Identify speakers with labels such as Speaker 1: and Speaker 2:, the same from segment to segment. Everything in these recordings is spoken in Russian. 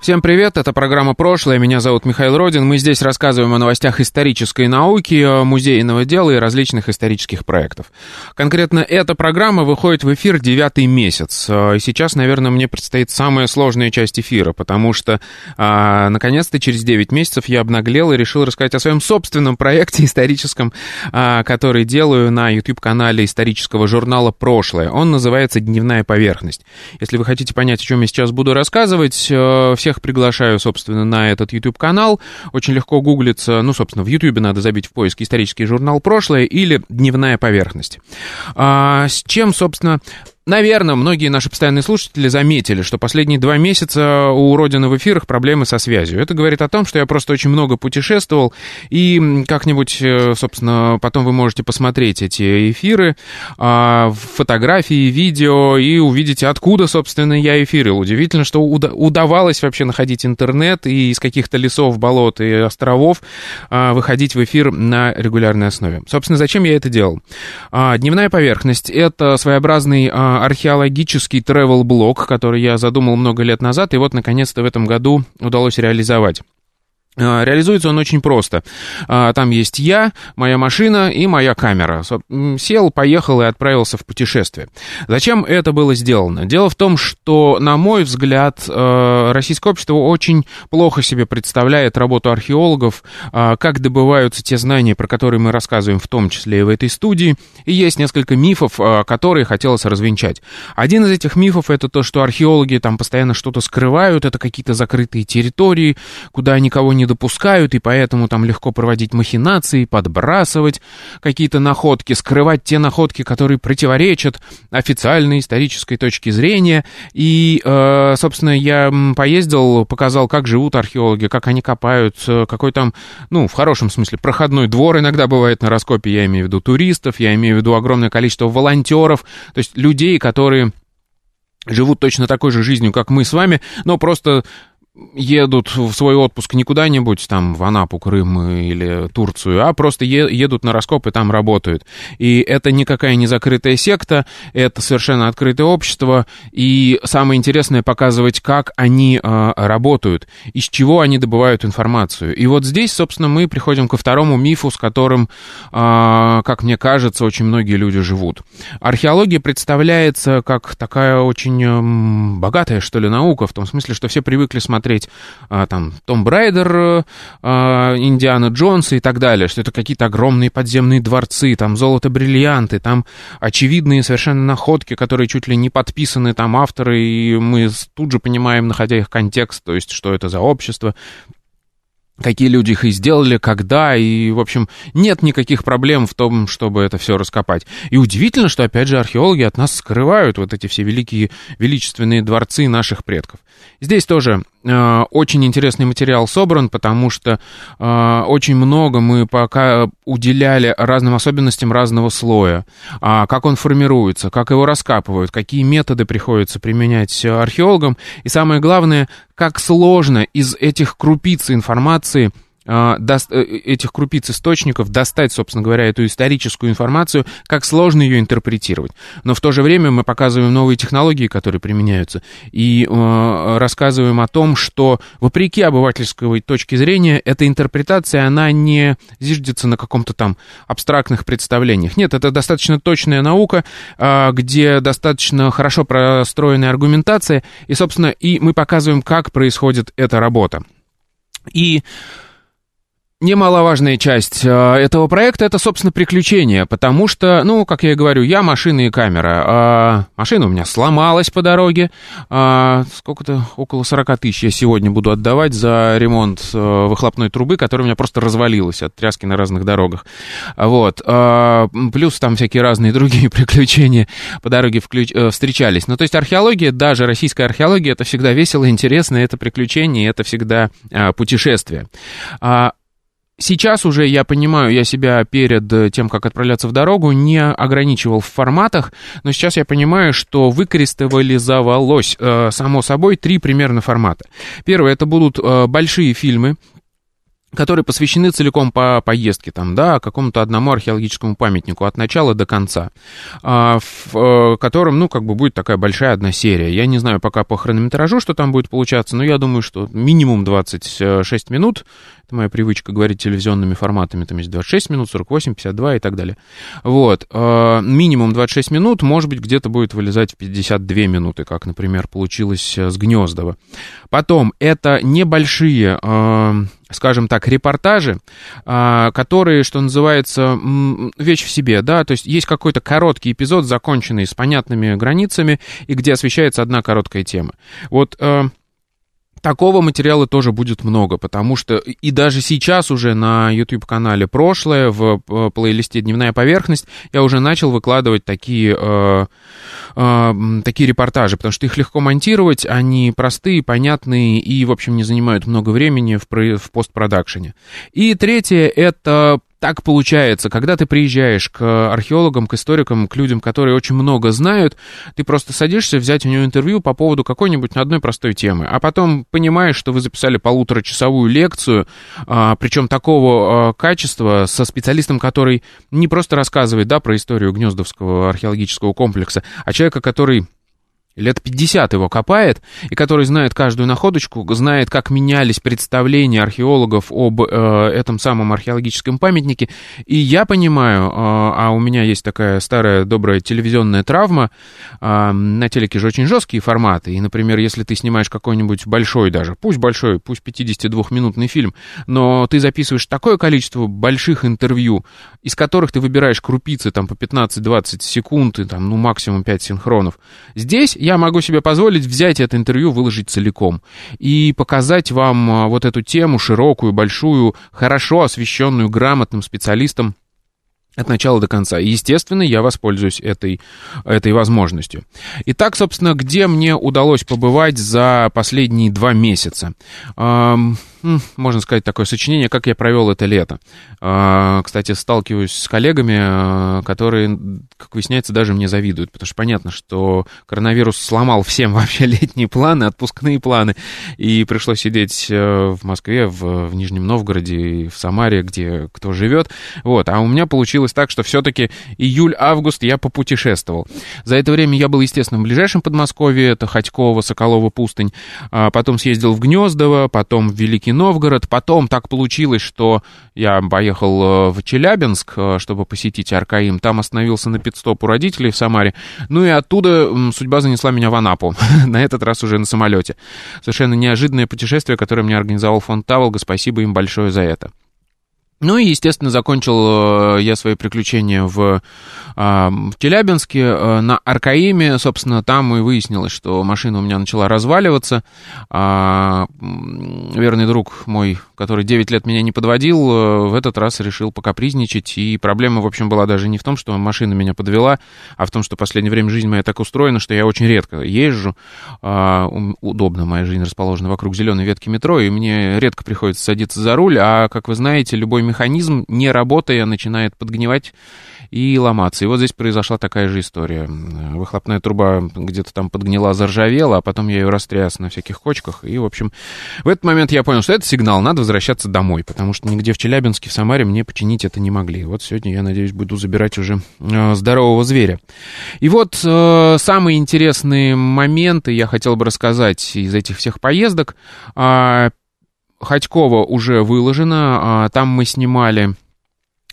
Speaker 1: Всем привет, это программа «Прошлое», меня зовут Михаил Родин. Мы здесь рассказываем о новостях исторической науки, музейного дела и различных исторических проектов. Конкретно эта программа выходит в эфир девятый месяц. А, и сейчас, наверное, мне предстоит самая сложная часть эфира, потому что, а, наконец-то, через 9 месяцев я обнаглел и решил рассказать о своем собственном проекте историческом, а, который делаю на YouTube-канале исторического журнала «Прошлое». Он называется «Дневная поверхность». Если вы хотите понять, о чем я сейчас буду рассказывать, э, все всех приглашаю, собственно, на этот YouTube-канал. Очень легко гуглится, ну, собственно, в YouTube надо забить в поиск «Исторический журнал прошлое» или «Дневная поверхность». А, с чем, собственно, Наверное, многие наши постоянные слушатели заметили, что последние два месяца у Родины в эфирах проблемы со связью. Это говорит о том, что я просто очень много путешествовал, и как-нибудь, э, собственно, потом вы можете посмотреть эти эфиры, а, фотографии, видео, и увидите, откуда, собственно, я эфирил. Удивительно, что удавалось вообще находить интернет и из каких-то лесов, болот и островов а, выходить в эфир на регулярной основе. Собственно, зачем я это делал? А, дневная поверхность — это своеобразный археологический travel-блог, который я задумал много лет назад, и вот, наконец-то, в этом году удалось реализовать. А, реализуется он очень просто. А, там есть я, моя машина и моя камера. Сел, поехал и отправился в путешествие. Зачем это было сделано? Дело в том, что, на мой взгляд, а, российское общество очень плохо себе представляет работу археологов, как добываются те знания, про которые мы рассказываем в том числе и в этой студии. И есть несколько мифов, которые хотелось развенчать. Один из этих мифов это то, что археологи там постоянно что-то скрывают, это какие-то закрытые территории, куда никого не допускают, и поэтому там легко проводить махинации, подбрасывать какие-то находки, скрывать те находки, которые противоречат официальной исторической точке зрения. И, э, собственно, я поездил, показал, как живут археологи, как они копают, э, какой там, ну, в хорошем смысле, проходной двор иногда бывает на раскопе, я имею в виду туристов, я имею в виду огромное количество волонтеров, то есть людей, которые живут точно такой же жизнью, как мы с вами, но просто едут в свой отпуск не куда-нибудь там в Анапу, Крым или Турцию, а просто едут на раскоп и там работают. И это никакая не закрытая секта, это совершенно открытое общество, и самое интересное показывать, как они э, работают, из чего они добывают информацию. И вот здесь, собственно, мы приходим ко второму мифу, с которым, э, как мне кажется, очень многие люди живут. Археология представляется как такая очень э, богатая, что ли, наука, в том смысле, что все привыкли смотреть смотреть а, там Том Брайдер, Индиана Джонса и так далее, что это какие-то огромные подземные дворцы, там золото-бриллианты, там очевидные совершенно находки, которые чуть ли не подписаны там авторы, и мы тут же понимаем, находя их контекст, то есть что это за общество, какие люди их и сделали, когда, и, в общем, нет никаких проблем в том, чтобы это все раскопать. И удивительно, что, опять же, археологи от нас скрывают вот эти все великие, величественные дворцы наших предков. Здесь тоже очень интересный материал собран, потому что э, очень много мы пока уделяли разным особенностям разного слоя, э, как он формируется, как его раскапывают, какие методы приходится применять археологам, и самое главное, как сложно из этих крупиц информации – а, э, этих крупиц источников, достать, собственно говоря, эту историческую информацию, как сложно ее интерпретировать. Но в то же время мы показываем новые технологии, которые применяются, и э, рассказываем о том, что, вопреки обывательской точке зрения, эта интерпретация, она не зиждется на каком-то там абстрактных представлениях. Нет, это достаточно точная наука, э, где достаточно хорошо простроенная аргументация, и, собственно, и мы показываем, как происходит эта работа. И Немаловажная часть э, этого проекта это, собственно, приключения, потому что, ну, как я и говорю, я машина и камера. А машина у меня сломалась по дороге. А сколько-то, около 40 тысяч я сегодня буду отдавать за ремонт э, выхлопной трубы, которая у меня просто развалилась от тряски на разных дорогах. Вот. А, плюс там всякие разные другие приключения по дороге включ... Э, встречались. Ну, то есть археология, даже российская археология, это всегда весело, интересно, это приключение, это всегда путешествие. Сейчас уже я понимаю, я себя перед тем, как отправляться в дорогу, не ограничивал в форматах, но сейчас я понимаю, что выкристаллизовалось, э, само собой, три примерно формата. Первое, это будут э, большие фильмы, которые посвящены целиком по поездке, там, да, какому-то одному археологическому памятнику от начала до конца, а, в э, котором, ну, как бы будет такая большая одна серия. Я не знаю пока по хронометражу, что там будет получаться, но я думаю, что минимум 26 минут, это моя привычка говорить телевизионными форматами, там есть 26 минут, 48, 52 и так далее. Вот, э, минимум 26 минут, может быть, где-то будет вылезать в 52 минуты, как, например, получилось с Гнездова. Потом, это небольшие э, скажем так, репортажи, а, которые, что называется, вещь в себе, да, то есть есть какой-то короткий эпизод, законченный с понятными границами, и где освещается одна короткая тема. Вот э, Такого материала тоже будет много, потому что и даже сейчас уже на YouTube-канале «Прошлое» в э, плейлисте «Дневная поверхность» я уже начал выкладывать такие, э, э, такие репортажи, потому что их легко монтировать, они простые, понятные и, в общем, не занимают много времени в, в постпродакшене. И третье — это так получается, когда ты приезжаешь к археологам, к историкам, к людям, которые очень много знают, ты просто садишься взять у него интервью по поводу какой-нибудь одной простой темы, а потом понимаешь, что вы записали полуторачасовую лекцию, а, причем такого а, качества, со специалистом, который не просто рассказывает, да, про историю Гнездовского археологического комплекса, а человека, который лет 50 его копает, и который знает каждую находочку, знает, как менялись представления археологов об э, этом самом археологическом памятнике. И я понимаю, э, а у меня есть такая старая добрая телевизионная травма, э, на телеке же очень жесткие форматы, и, например, если ты снимаешь какой-нибудь большой даже, пусть большой, пусть 52-минутный фильм, но ты записываешь такое количество больших интервью, из которых ты выбираешь крупицы там по 15-20 секунд, и там, ну, максимум 5 синхронов. Здесь я могу себе позволить взять это интервью, выложить целиком и показать вам а, вот эту тему широкую, большую, хорошо освещенную, грамотным специалистом от начала до конца. И, естественно, я воспользуюсь этой, этой возможностью. Итак, собственно, где мне удалось побывать за последние два месяца? Можно сказать, такое сочинение, как я провел это лето. А, кстати, сталкиваюсь с коллегами, а, которые, как выясняется, даже мне завидуют, потому что понятно, что коронавирус сломал всем вообще летние планы, отпускные планы, и пришлось сидеть э, в Москве, в, в Нижнем Новгороде, в Самаре, где кто живет. Вот. А у меня получилось так, что все-таки июль-август я попутешествовал. За это время я был, естественно, в ближайшем Подмосковье, это Ходьково, Соколова, Пустынь, а потом съездил в Гнездово, потом в Великий Великий Новгород. Потом так получилось, что я поехал э, в Челябинск, э, чтобы посетить Аркаим. Там остановился на пидстоп у родителей в Самаре. Ну и оттуда судьба занесла меня в Анапу. на этот раз уже на самолете. Совершенно неожиданное путешествие, которое мне организовал фонд Таволга. Спасибо им большое за это. Ну и, естественно, закончил э, я свои приключения в, а, в Челябинске э, на Аркаиме. Собственно, там и выяснилось, что машина у меня начала разваливаться. А, верный друг мой, который 9 лет меня не подводил, э, в этот раз решил покапризничать. И проблема, в общем, была даже не в том, что машина меня подвела, а в том, что в последнее время жизнь моя так устроена, что я очень редко езжу. А, удобно, моя жизнь расположена вокруг зеленой ветки метро, и мне редко приходится садиться за руль. А, как вы знаете, любой механизм, не работая, начинает подгнивать и ломаться. И вот здесь произошла такая же история. Выхлопная труба где-то там подгнила, заржавела, а потом я ее растряс на всяких кочках. И, в общем, в этот момент я понял, что это сигнал, надо возвращаться домой, потому что нигде в Челябинске, в Самаре мне починить это не могли. Вот сегодня я, надеюсь, буду забирать уже э, здорового зверя. И вот э, самые интересные моменты я хотел бы рассказать из этих всех поездок. Ходькова уже выложено, а, там мы снимали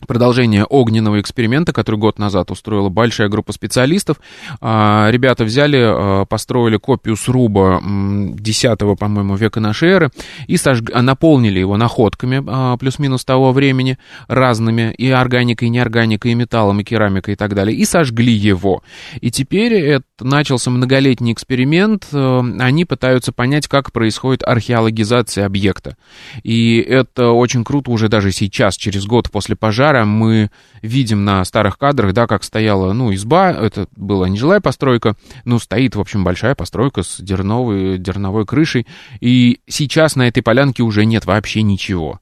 Speaker 1: продолжение огненного эксперимента, который год назад устроила большая группа специалистов. А, ребята взяли, а, построили копию сруба 10 по-моему, века нашей эры и сожг... наполнили его находками а, плюс-минус того времени разными, и органикой, и неорганикой, и металлом, и керамикой, и так далее, и сожгли его. И теперь это начался многолетний эксперимент, они пытаются понять, как происходит археологизация объекта. И это очень круто уже даже сейчас, через год после пожара, пожара мы видим на старых кадрах, да, как стояла, ну, изба, это была нежилая постройка, ну, стоит, в общем, большая постройка с дерновой, дерновой крышей, и сейчас на этой полянке уже нет вообще ничего.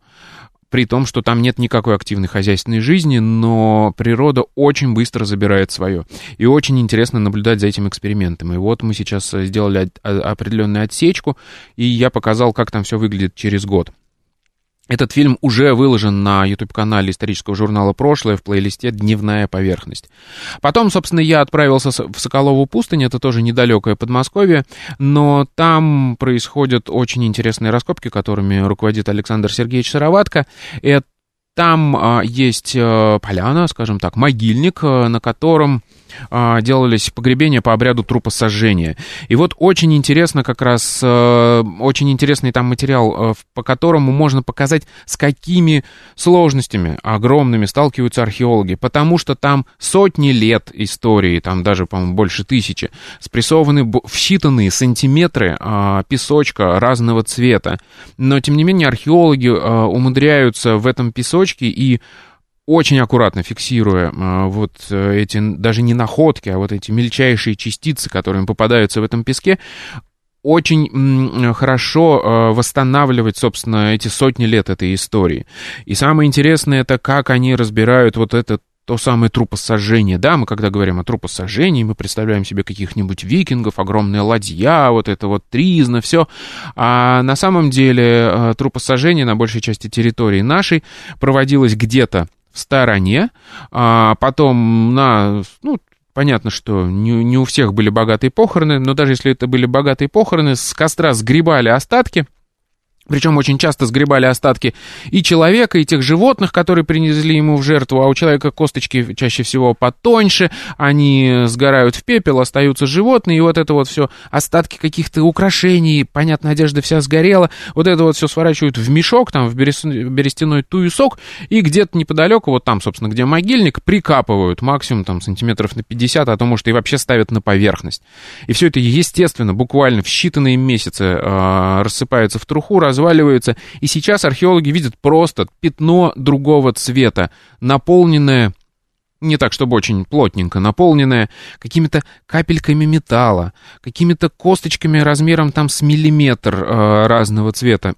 Speaker 1: при том, что там нет никакой активной хозяйственной жизни, но природа очень быстро забирает свое. И очень интересно наблюдать за этим экспериментом. И вот мы сейчас сделали определенную отсечку, и я показал, как там все выглядит через год. Этот фильм уже выложен на YouTube-канале исторического журнала «Прошлое» в плейлисте «Дневная поверхность». Потом, собственно, я отправился в Соколову пустынь, это тоже недалекое Подмосковье, но там происходят очень интересные раскопки, которыми руководит Александр Сергеевич Сыроватко. Это там а, есть а, поляна, скажем так, могильник, а, на котором делались погребения по обряду трупосожжения. И вот очень интересно как раз, э, очень интересный там материал, э, по которому можно показать, с какими сложностями огромными сталкиваются археологи, потому что там сотни лет истории, там даже, по-моему, больше тысячи, спрессованы в считанные сантиметры а, песочка разного цвета. Но, тем не менее, археологи а, умудряются в этом песочке и очень аккуратно фиксируя а, вот э, эти, даже не находки, а вот эти мельчайшие частицы, которые попадаются в этом песке, очень хорошо э, восстанавливать, собственно, эти сотни лет этой истории. И самое интересное, это как они разбирают вот это то самое трупосожжение. Да, мы когда говорим о трупосожжении, мы представляем себе каких-нибудь викингов, огромная ладья, вот это вот тризна, все. А на самом деле э, трупосожжение на большей части территории нашей проводилось где-то в стороне, а потом на, ну, Понятно, что не, не у всех были богатые похороны, но даже если это были богатые похороны, с костра сгребали остатки, причем очень часто сгребали остатки и человека, и тех животных, которые принесли ему в жертву, а у человека косточки чаще всего потоньше, они сгорают в пепел, остаются животные, и вот это вот все, остатки каких-то украшений, понятно, одежда вся сгорела, вот это вот все сворачивают в мешок, там, в берестяной туесок, и где-то неподалеку, вот там, собственно, где могильник, прикапывают максимум там сантиметров на 50, а то, может, и вообще ставят на поверхность. И все это, естественно, буквально в считанные месяцы э, рассыпается в труху, разваливаются. И сейчас археологи видят просто пятно другого цвета, наполненное не так, чтобы очень плотненько наполненное, какими-то капельками металла, какими-то косточками размером там с миллиметр э, разного цвета.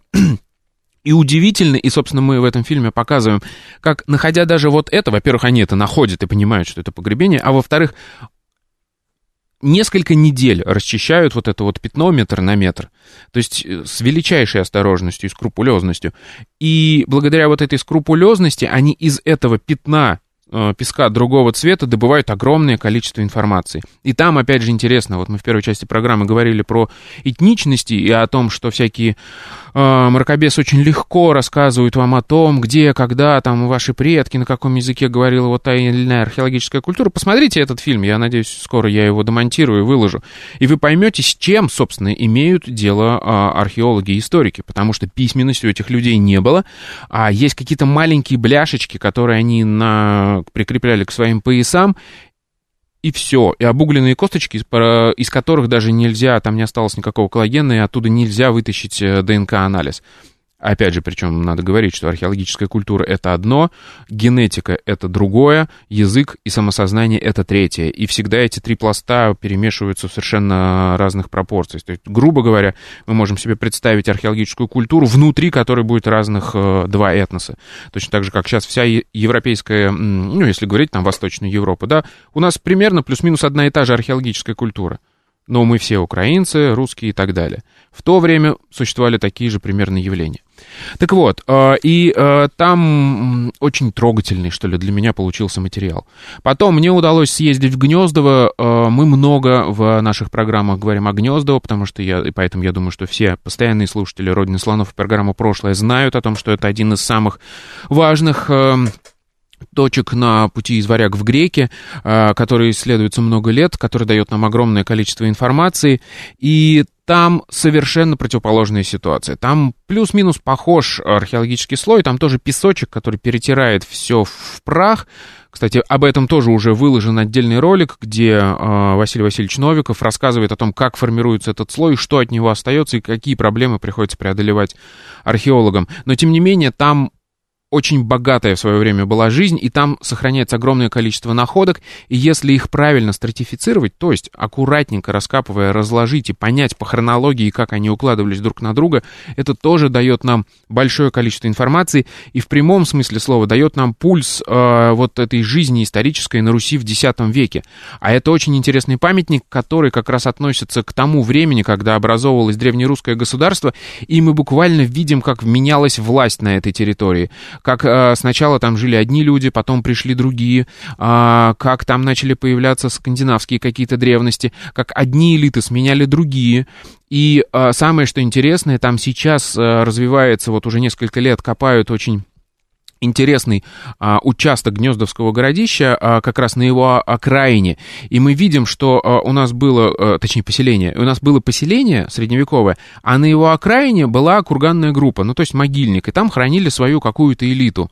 Speaker 1: И удивительно, и, собственно, мы в этом фильме показываем, как, находя даже вот это, во-первых, они это находят и понимают, что это погребение, а во-вторых, несколько недель расчищают вот это вот пятно метр на метр. То есть э, с величайшей осторожностью и скрупулезностью. И благодаря вот этой скрупулезности они из этого пятна Э, песка другого цвета добывают огромное количество информации. И там, опять же, интересно, вот мы в первой части программы говорили про этничности и о том, что всякие э, мракобесы очень легко рассказывают вам о том, где, когда там ваши предки, на каком языке говорила вот та или иная археологическая культура. Посмотрите этот фильм, я надеюсь, скоро я его демонтирую и выложу. И вы поймете, с чем, собственно, имеют дело э, археологи и историки, потому что письменности у этих людей не было, а есть какие-то маленькие бляшечки, которые они на прикрепляли к своим поясам, и все. И обугленные косточки, из которых даже нельзя, там не осталось никакого коллагена, и оттуда нельзя вытащить э, ДНК-анализ. Опять же, причем надо говорить, что археологическая культура — это одно, генетика — это другое, язык и самосознание — это третье. И всегда эти три пласта перемешиваются в совершенно разных пропорциях. То есть, грубо говоря, мы можем себе представить археологическую культуру, внутри которой будет разных э, два этноса. Точно так же, как сейчас вся европейская, ну, если говорить там Восточная Европа, да, у нас примерно плюс-минус одна и та же археологическая культура но мы все украинцы, русские и так далее. В то время существовали такие же примерно явления. Так вот, э, и э, там очень трогательный, что ли, для меня получился материал. Потом мне удалось съездить в Гнездово. Э, мы много в наших программах говорим о Гнездово, потому что я, и поэтому я думаю, что все постоянные слушатели «Родины слонов» и программы «Прошлое» знают о том, что это один из самых важных точек на пути из варяг в греки, а, который исследуется много лет, который дает нам огромное количество информации, и там совершенно противоположная ситуация. Там плюс-минус похож археологический слой, там тоже песочек, который перетирает все в прах. Кстати, об этом тоже уже выложен отдельный ролик, где э, Василий Васильевич Новиков рассказывает о том, как формируется этот слой, что от него остается и какие проблемы приходится преодолевать археологам. Но, тем не менее, там очень богатая в свое время была жизнь, и там сохраняется огромное количество находок, и если их правильно стратифицировать, то есть аккуратненько раскапывая, разложить и понять по хронологии, как они укладывались друг на друга, это тоже дает нам большое количество информации, и в прямом смысле слова дает нам пульс э, вот этой жизни исторической на Руси в X веке. А это очень интересный памятник, который как раз относится к тому времени, когда образовывалось древнерусское государство, и мы буквально видим, как менялась власть на этой территории как э, сначала там жили одни люди, потом пришли другие, э, как там начали появляться скандинавские какие-то древности, как одни элиты сменяли другие. И э, самое, что интересное, там сейчас э, развивается, вот уже несколько лет копают очень интересный а, участок Гнездовского городища, а, как раз на его окраине. И мы видим, что а, у нас было, а, точнее, поселение, у нас было поселение средневековое, а на его окраине была курганная группа, ну, то есть могильник, и там хранили свою какую-то элиту.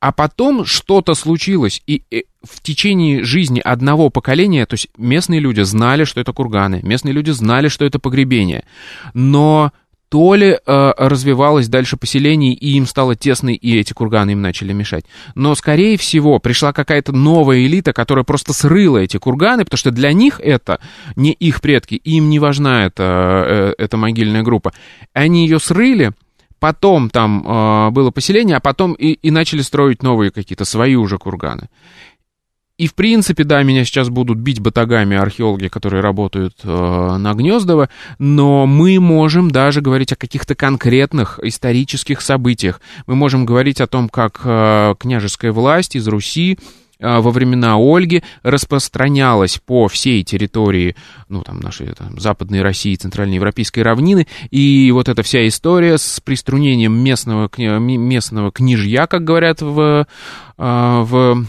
Speaker 1: А потом что-то случилось, и, и в течение жизни одного поколения, то есть местные люди знали, что это курганы, местные люди знали, что это погребение, но то ли э, развивалось дальше поселение, и им стало тесно, и эти курганы им начали мешать. Но, скорее всего, пришла какая-то новая элита, которая просто срыла эти курганы, потому что для них это не их предки, им не важна эта, э, эта могильная группа. Они ее срыли, потом там э, было поселение, а потом и, и начали строить новые какие-то свои уже курганы. И, в принципе, да, меня сейчас будут бить батагами археологи, которые работают э, на Гнездово, но мы можем даже говорить о каких-то конкретных исторических событиях. Мы можем говорить о том, как э, княжеская власть из Руси э, во времена Ольги распространялась по всей территории, ну, там, нашей там, Западной России, Центральноевропейской равнины, и вот эта вся история с приструнением местного, местного княжья, как говорят в, э, в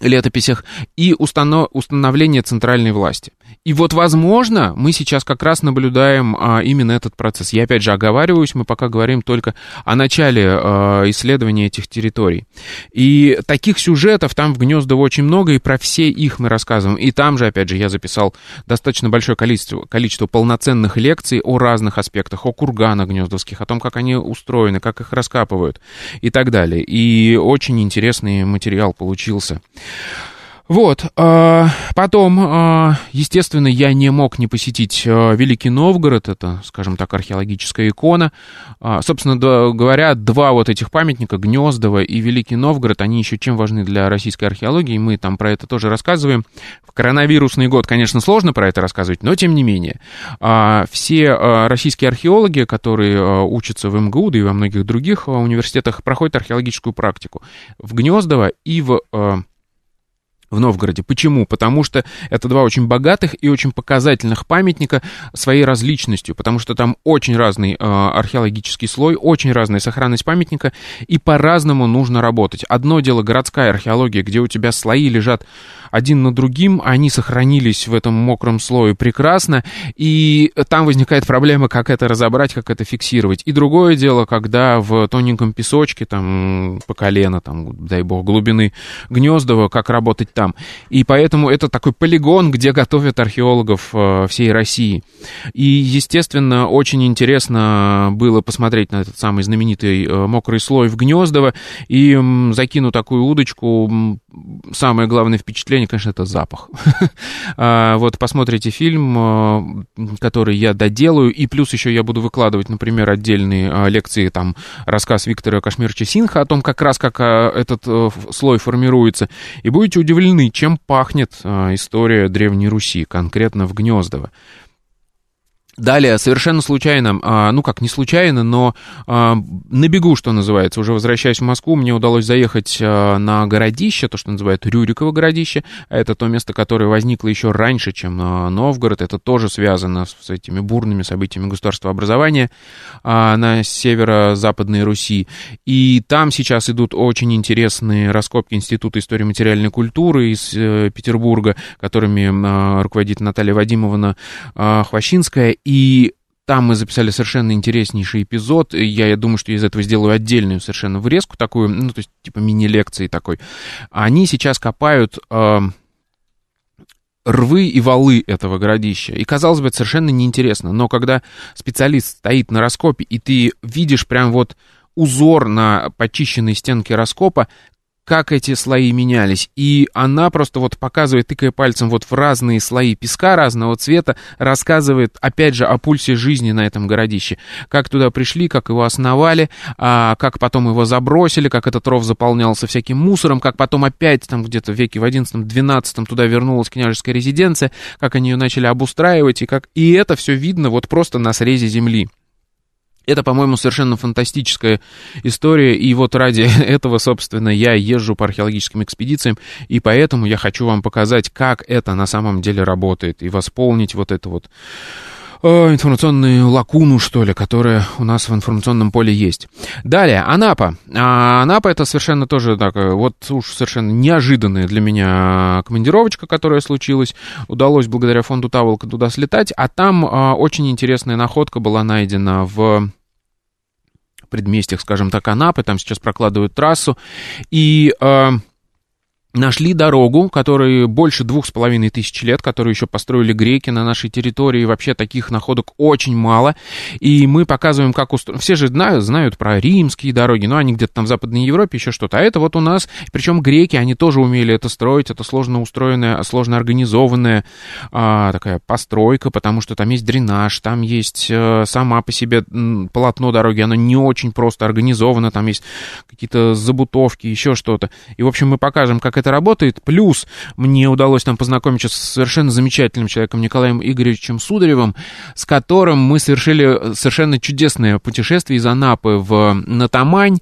Speaker 1: летописях и установ, установление центральной власти. И вот, возможно, мы сейчас как раз наблюдаем а, именно этот процесс. Я опять же оговариваюсь, мы пока говорим только о начале а, исследования этих территорий. И таких сюжетов там в Гнездово очень много, и про все их мы рассказываем. И там же, опять же, я записал достаточно большое количество, количество полноценных лекций о разных аспектах, о курганах гнездовских, о том, как они устроены, как их раскапывают и так далее. И очень интересный материал получился. Вот, а, потом, а, естественно, я не мог не посетить а, Великий Новгород, это, скажем так, археологическая икона. Собственно говоря, два вот этих памятника, Гнездово и Великий Новгород, они еще чем важны для российской археологии, мы там про это тоже рассказываем. В коронавирусный год, конечно, сложно про это рассказывать, но тем не менее. Все российские археологи, которые учатся в МГУ, да и во многих других университетах, проходят археологическую практику в Гнездово и в в Новгороде. Почему? Потому что это два очень богатых и очень показательных памятника своей различностью, потому что там очень разный э, археологический слой, очень разная сохранность памятника, и по-разному нужно работать. Одно дело городская археология, где у тебя слои лежат один на другим, они сохранились в этом мокром слое прекрасно, и там возникает проблема, как это разобрать, как это фиксировать. И другое дело, когда в тоненьком песочке, там, по колено, там, дай бог, глубины Гнездова, как работать там. И поэтому это такой полигон, где готовят археологов э, всей России. И, естественно, очень интересно было посмотреть на этот самый знаменитый э, мокрый слой в Гнездово, и закину такую удочку, самое главное впечатление, конечно, это запах. А, вот посмотрите фильм, э, который я доделаю, и плюс еще я буду выкладывать, например, отдельные э, лекции, там, рассказ Виктора Кашмирча Синха о том, как раз как э, этот слой формируется, и будете удивлены, чем пахнет история Древней Руси, конкретно в Гнездово. Далее, совершенно случайно, а, ну как, не случайно, но а, на бегу, что называется, уже возвращаясь в Москву, мне удалось заехать а, на городище, то, что называют Рюриково городище. Это то место, которое возникло еще раньше, чем Новгород. Это тоже связано с этими бурными событиями государства образования на северо-западной Руси. И там сейчас идут очень интересные раскопки Института истории материальной культуры из э, Петербурга, которыми руководит Наталья Вадимовна Хвощинская и там мы записали совершенно интереснейший эпизод. Я, я думаю, что я из этого сделаю отдельную совершенно врезку такую, ну, то есть типа мини-лекции такой. Они сейчас копают э, рвы и валы этого городища. И, казалось бы, это совершенно неинтересно. Но когда специалист стоит на раскопе, и ты видишь прям вот узор на почищенной стенке раскопа, как эти слои менялись. И она просто вот показывает, тыкая пальцем вот в разные слои песка разного цвета, рассказывает, опять же, о пульсе жизни на этом городище. Как туда пришли, как его основали, а, как потом его забросили, как этот ров заполнялся всяким мусором, как потом опять там где-то в веке в 11-12 туда вернулась княжеская резиденция, как они ее начали обустраивать, и как... И это все видно вот просто на срезе земли. Это, по-моему, совершенно фантастическая история, и вот ради этого, собственно, я езжу по археологическим экспедициям, и поэтому я хочу вам показать, как это на самом деле работает, и восполнить вот это вот э, информационную лакуну, что ли, которая у нас в информационном поле есть. Далее, Анапа. А, Анапа это совершенно тоже так, э, вот уж совершенно неожиданная для меня командировочка, которая случилась. Удалось благодаря фонду Таволка туда слетать, а там а, очень интересная находка была найдена в предместьях, скажем так, Анапы, там сейчас прокладывают трассу, и э, нашли дорогу, которой больше двух с половиной тысяч лет, которую еще построили греки на нашей территории. Вообще таких находок очень мало. И мы показываем, как устроено. Все же знают, знают про римские дороги, но они где-то там в Западной Европе, еще что-то. А это вот у нас, причем греки, они тоже умели это строить. Это сложно устроенная, сложно организованная а, такая постройка, потому что там есть дренаж, там есть а, сама по себе полотно дороги, оно не очень просто организовано, там есть какие-то забутовки, еще что-то. И, в общем, мы покажем, как это работает. Плюс мне удалось там познакомиться с совершенно замечательным человеком Николаем Игоревичем Сударевым, с которым мы совершили совершенно чудесное путешествие из Анапы в Натамань.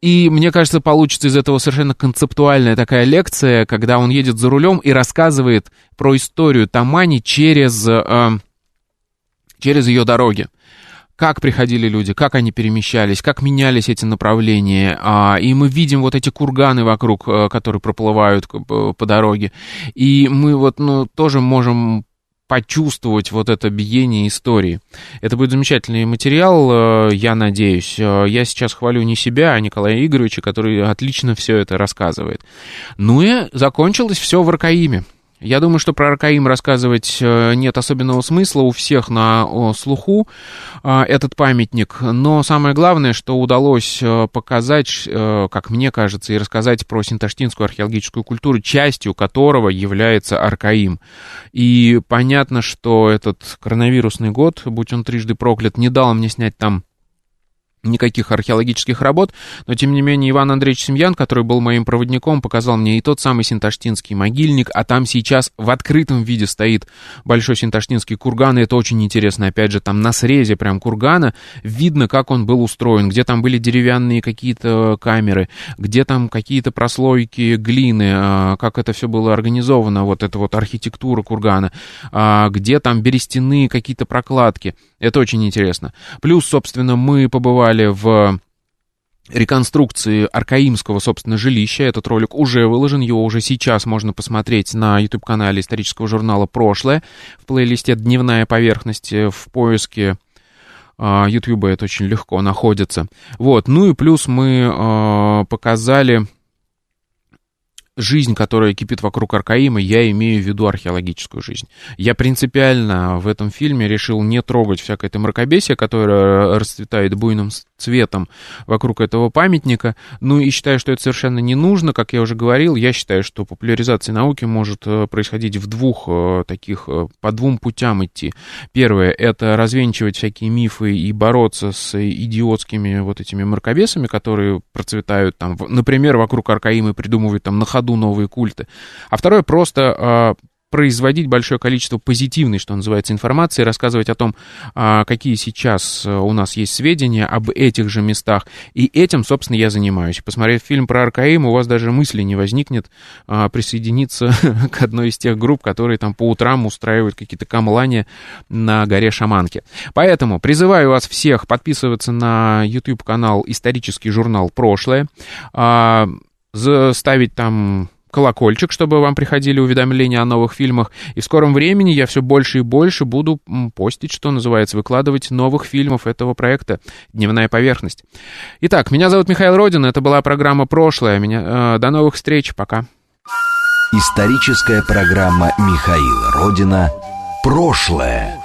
Speaker 1: И мне кажется, получится из этого совершенно концептуальная такая лекция, когда он едет за рулем и рассказывает про историю Тамани через, э, через ее дороги как приходили люди, как они перемещались, как менялись эти направления. А, и мы видим вот эти курганы вокруг, э, которые проплывают по дороге. И мы вот, ну, тоже можем почувствовать вот это биение истории. Это будет замечательный материал, э, я надеюсь. Э, я сейчас хвалю не себя, а Николая Игоревича, который отлично все это рассказывает. Ну и закончилось все в Аркаиме. Я думаю, что про Аркаим рассказывать э, нет особенного смысла, у всех на слуху э, этот памятник, но самое главное, что удалось э, показать, как мне кажется, и рассказать про синташтинскую археологическую культуру, частью которого является Аркаим. И понятно, что этот коронавирусный год, будь он трижды проклят, не дал мне снять там никаких археологических работ, но тем не менее Иван Андреевич Семьян, который был моим проводником, показал мне и тот самый Синташтинский могильник, а там сейчас в открытом виде стоит большой Синташтинский курган, и это очень интересно, опять же, там на срезе прям кургана видно, как он был устроен, где там были деревянные какие-то камеры, где там какие-то прослойки глины, а, как это все было организовано, вот эта вот архитектура кургана, а, где там берестяные какие-то прокладки, это очень интересно. Плюс, собственно, мы побывали в реконструкции аркаимского, собственно, жилища. Этот ролик уже выложен, его уже сейчас можно посмотреть на YouTube-канале исторического журнала «Прошлое» в плейлисте «Дневная поверхность» в поиске YouTube это очень легко находится. Вот, ну и плюс мы э, показали жизнь, которая кипит вокруг Аркаима, я имею в виду археологическую жизнь. Я принципиально в этом фильме решил не трогать всякое это мракобесие, которое расцветает буйным цветом вокруг этого памятника. Ну и считаю, что это совершенно не нужно, как я уже говорил. Я считаю, что популяризация науки может э, происходить в двух э, таких, э, по двум путям идти. Первое — это развенчивать всякие мифы и бороться с идиотскими вот этими мракобесами, которые процветают там, например, вокруг Аркаимы придумывают там на ходу новые культы. А второе — просто производить большое количество позитивной, что называется, информации, рассказывать о том, а, какие сейчас э, у нас есть сведения об этих же местах. И этим, собственно, я занимаюсь. Посмотрев фильм про Аркаим, у вас даже мысли не возникнет а, присоединиться к одной из тех групп, которые там по утрам устраивают какие-то камлания на горе Шаманки. Поэтому призываю вас всех подписываться на YouTube-канал «Исторический журнал Прошлое», а, ставить там колокольчик, чтобы вам приходили уведомления о новых фильмах. И в скором времени я все больше и больше буду постить, что называется, выкладывать новых фильмов этого проекта «Дневная поверхность». Итак, меня зовут Михаил Родин, это была программа «Прошлое». Меня, э, до новых встреч, пока.
Speaker 2: Историческая программа Михаила Родина «Прошлое».